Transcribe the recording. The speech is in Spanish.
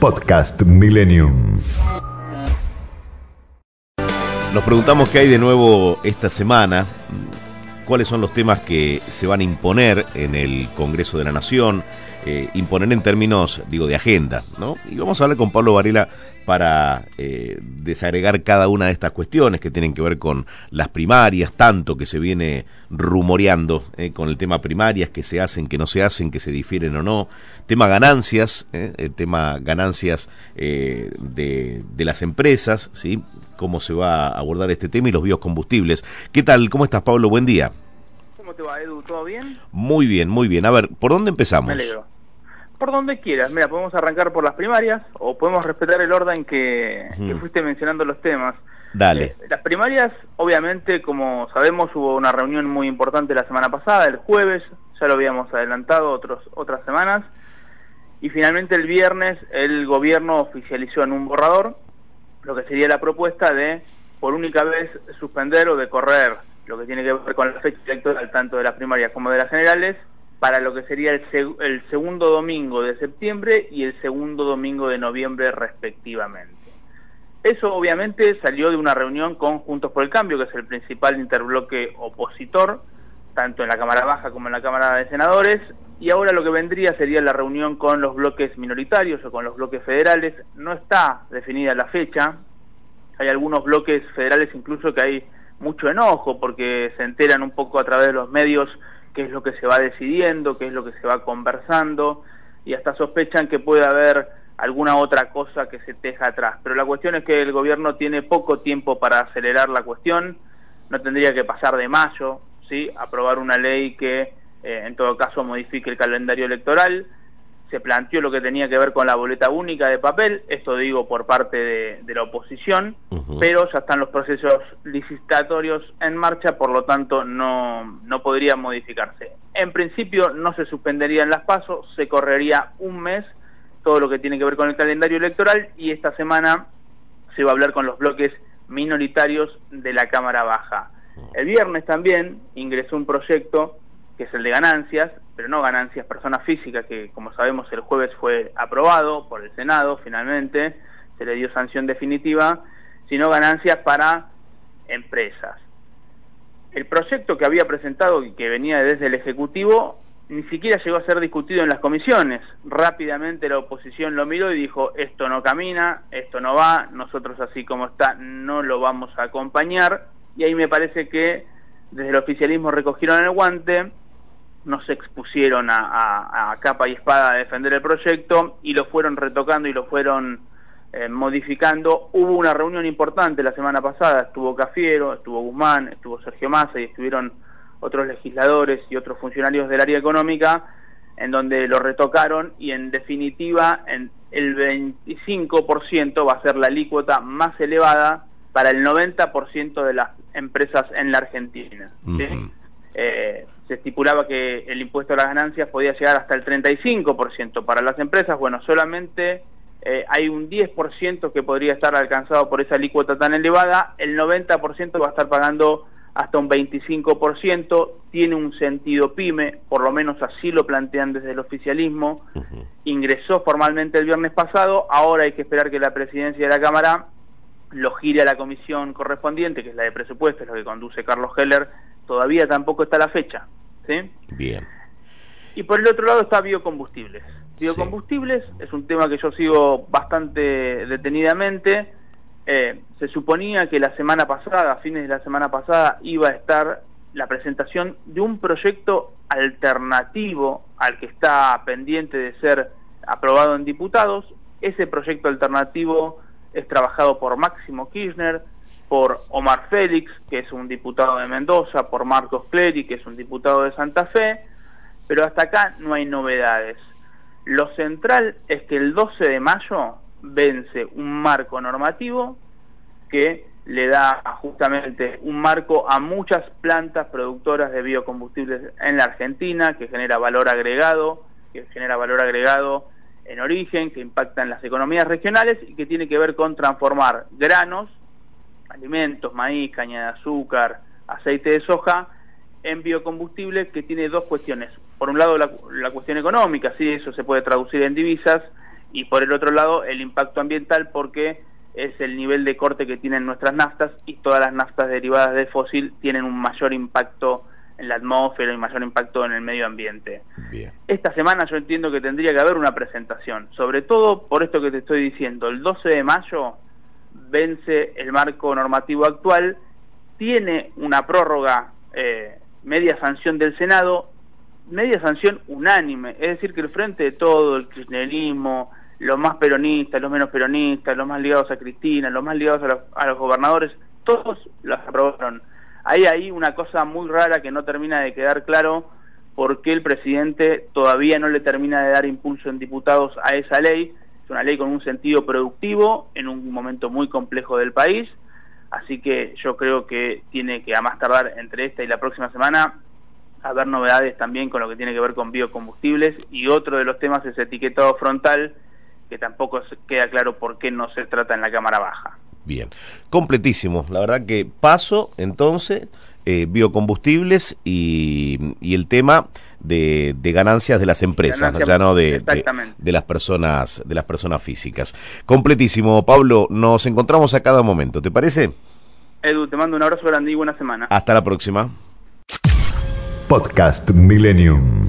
Podcast Millennium. Nos preguntamos qué hay de nuevo esta semana, cuáles son los temas que se van a imponer en el Congreso de la Nación, eh, imponer en términos, digo, de agenda, ¿no? Y vamos a hablar con Pablo Varela para eh, desagregar cada una de estas cuestiones que tienen que ver con las primarias, tanto que se viene rumoreando eh, con el tema primarias, que se hacen, que no se hacen, que se difieren o no, tema ganancias, el tema ganancias de, de, las empresas, ¿sí? Cómo se va a abordar este tema y los biocombustibles. ¿Qué tal? ¿Cómo estás, Pablo? Buen día. ¿Cómo te va, Edu? ¿Todo bien? Muy bien, muy bien. A ver, ¿por dónde empezamos? Me alegro por donde quieras. Mira, podemos arrancar por las primarias o podemos respetar el orden que, fuiste mencionando los temas. Dale. Eh, las primarias, obviamente, como sabemos, hubo una reunión muy importante la semana pasada, el jueves, ya lo habíamos adelantado otros, otras semanas, y finalmente el viernes el gobierno oficializó en un borrador lo que sería la propuesta de, por única vez, suspender o de correr lo que tiene que ver con la fecha electoral, tanto de las primarias como de las generales, para lo que sería el, el segundo domingo de septiembre y el segundo domingo de noviembre respectivamente. Eso obviamente salió de una reunión con Juntos por el Cambio, que es el principal interbloque opositor, tanto en la Cámara Baja como en la Cámara de Senadores, y ahora lo que vendría sería la reunión con los bloques minoritarios o con los bloques federales. No está definida la fecha, hay algunos bloques federales incluso que hay mucho enojo porque se enteran un poco a través de los medios qué es lo que se va decidiendo, qué es lo que se va conversando, y hasta sospechan que puede haber alguna otra cosa que se teja atrás. Pero la cuestión es que el gobierno tiene poco tiempo para acelerar la cuestión, no tendría que pasar de mayo, ¿sí? aprobar una ley que eh, en todo caso modifique el calendario electoral, se planteó lo que tenía que ver con la boleta única de papel, esto digo por parte de, la oposición, pero ya están los procesos licitatorios en marcha, por lo tanto no, no podría modificarse. En principio no se suspenderían las pasos, se correría un mes todo lo que tiene que ver con el calendario electoral y esta semana se va a hablar con los bloques minoritarios de la Cámara Baja. El viernes también ingresó un proyecto que es el de ganancias, pero no ganancias personas físicas, que como sabemos el jueves fue aprobado por el Senado finalmente, se le dio sanción definitiva, sino ganancias para empresas. El proyecto que había presentado y que venía desde el Ejecutivo ni siquiera llegó a ser discutido en las comisiones. Rápidamente la oposición lo miró y dijo, esto no camina, esto no va, nosotros así como está no lo vamos a acompañar. Y ahí me parece que desde el oficialismo recogieron el guante, no se expusieron a, capa y espada a defender el proyecto y lo fueron retocando y lo fueron eh, modificando. Hubo una reunión importante la semana pasada, estuvo Cafiero, estuvo Guzmán, estuvo Sergio Massa y estuvieron otros legisladores y otros funcionarios del área económica en donde lo retocaron y en definitiva en el 25% va a ser la alícuota más elevada para el 90% de las empresas en la Argentina se estipulaba que el impuesto a las ganancias podía llegar hasta el 35% para las empresas, bueno, solamente eh, hay un 10% que podría estar alcanzado por esa alícuota tan elevada, el 90% va a estar pagando hasta un 25%, tiene un sentido pyme, por lo menos así lo plantean desde el oficialismo, ingresó formalmente el viernes pasado, ahora hay que esperar que la presidencia de la Cámara lo gire a la comisión correspondiente, que es la de presupuestos, lo que conduce Carlos Heller, todavía tampoco está la fecha. ¿sí? Bien. Y por el otro lado está biocombustibles. Biocombustibles es un tema que yo sigo bastante detenidamente. Eh, se suponía que la semana pasada, a fines de la semana pasada, iba a estar la presentación de un proyecto alternativo al que está pendiente de ser aprobado en diputados. Ese proyecto alternativo es trabajado por Máximo Kirchner, por Omar Félix, que es un diputado de Mendoza, por Marcos Clery, que es un diputado de Santa Fe, pero hasta acá no hay novedades. Lo central es que el 12 de mayo vence un marco normativo que le da justamente un marco a muchas plantas productoras de biocombustibles en la Argentina, que genera valor agregado, que genera valor agregado en origen, que impacta en las economías regionales y que tiene que ver con transformar granos, alimentos, maíz, caña de azúcar, aceite de soja, en biocombustible que tiene dos cuestiones. Por un lado la, la cuestión económica, sí, eso se puede traducir en divisas, y por el otro lado el impacto ambiental porque es el nivel de corte que tienen nuestras naftas y todas las naftas derivadas de fósil tienen un mayor impacto en la atmósfera y mayor impacto en el medio ambiente. Esta semana yo entiendo que tendría que haber una presentación, sobre todo por esto que te estoy diciendo. El 12 de mayo vence el marco normativo actual, tiene una prórroga, eh, media sanción del Senado, media sanción unánime, es decir, que el frente de todo, el kirchnerismo, los más peronistas, los menos peronistas, los más ligados a Cristina, los más ligados a los, gobernadores, todos las aprobaron. Hay ahí una cosa muy rara que no termina de quedar claro por qué el presidente todavía no le termina de dar impulso en diputados a esa ley. Es una ley con un sentido productivo en un momento muy complejo del país, así que yo creo que tiene que a más tardar entre esta y la próxima semana haber novedades también con lo que tiene que ver con biocombustibles y otro de los temas es etiquetado frontal que tampoco queda claro por qué no se trata en la Cámara Baja. Bien, completísimo. La verdad que paso entonces eh, biocombustibles y, el tema de, ganancias de las empresas, ya no de, de, las personas de las personas físicas. Completísimo, Pablo. Nos encontramos a cada momento. ¿Te parece? Edu, te mando un abrazo grande y buena semana. Hasta la próxima. Podcast Millennium.